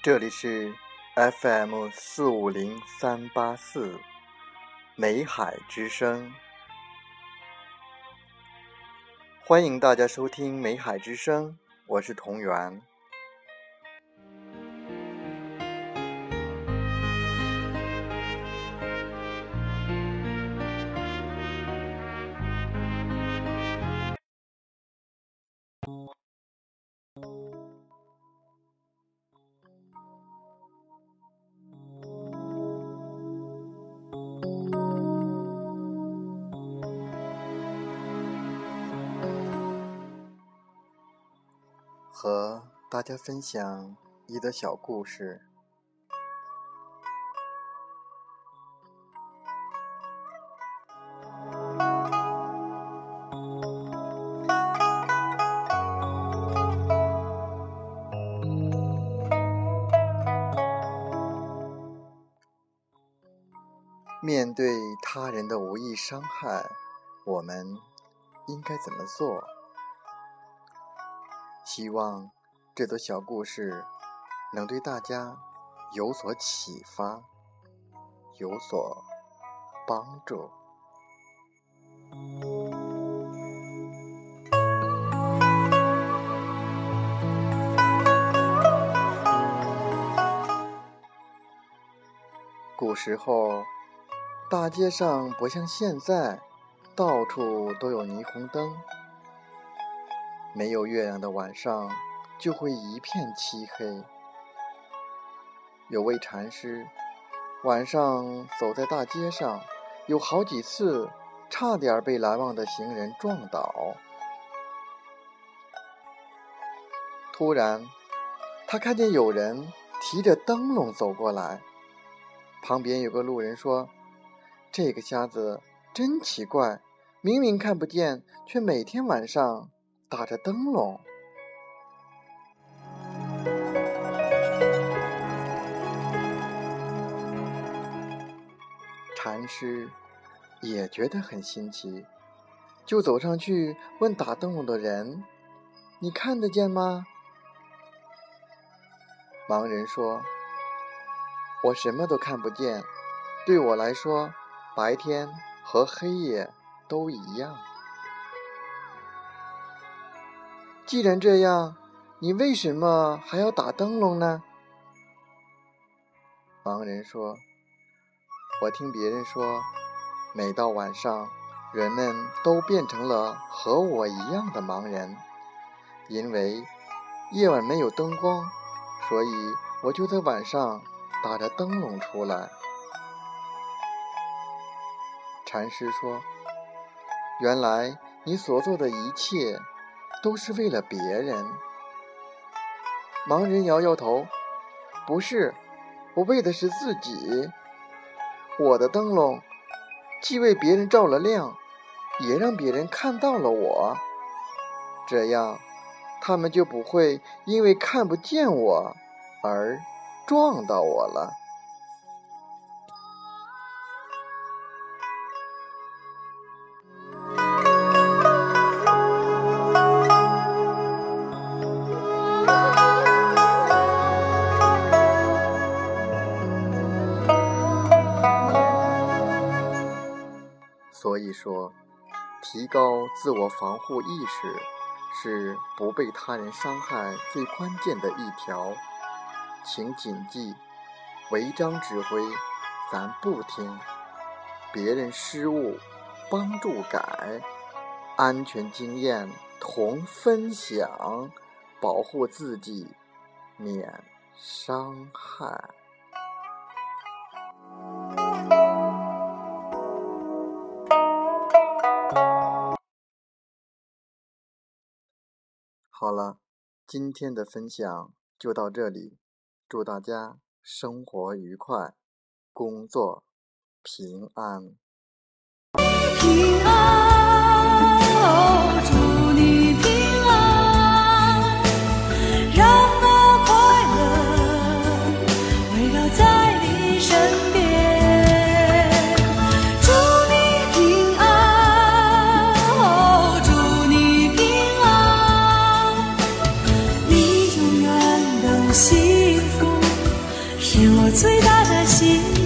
这里是 FM 四五零三八四美海之声，欢迎大家收听美海之声，我是同源。和大家分享一个小故事。面对他人的无意伤害，我们应该怎么做？希望这则小故事能对大家有所启发，有所帮助。古时候，大街上不像现在，到处都有霓虹灯。没有月亮的晚上，就会一片漆黑。有位禅师晚上走在大街上，有好几次差点被来往的行人撞倒。突然，他看见有人提着灯笼走过来，旁边有个路人说：“这个瞎子真奇怪，明明看不见，却每天晚上。”打着灯笼，禅师也觉得很新奇，就走上去问打灯笼的人：“你看得见吗？”盲人说：“我什么都看不见，对我来说，白天和黑夜都一样。”既然这样，你为什么还要打灯笼呢？盲人说：“我听别人说，每到晚上，人们都变成了和我一样的盲人，因为夜晚没有灯光，所以我就在晚上打着灯笼出来。”禅师说：“原来你所做的一切。”都是为了别人。盲人摇摇头：“不是，我为的是自己。我的灯笼既为别人照了亮，也让别人看到了我。这样，他们就不会因为看不见我而撞到我了。”所以说，提高自我防护意识是不被他人伤害最关键的一条。请谨记，违章指挥咱不听，别人失误帮助改，安全经验同分享，保护自己免伤害。好了，今天的分享就到这里。祝大家生活愉快，工作平安。幸福，是我最大的幸福。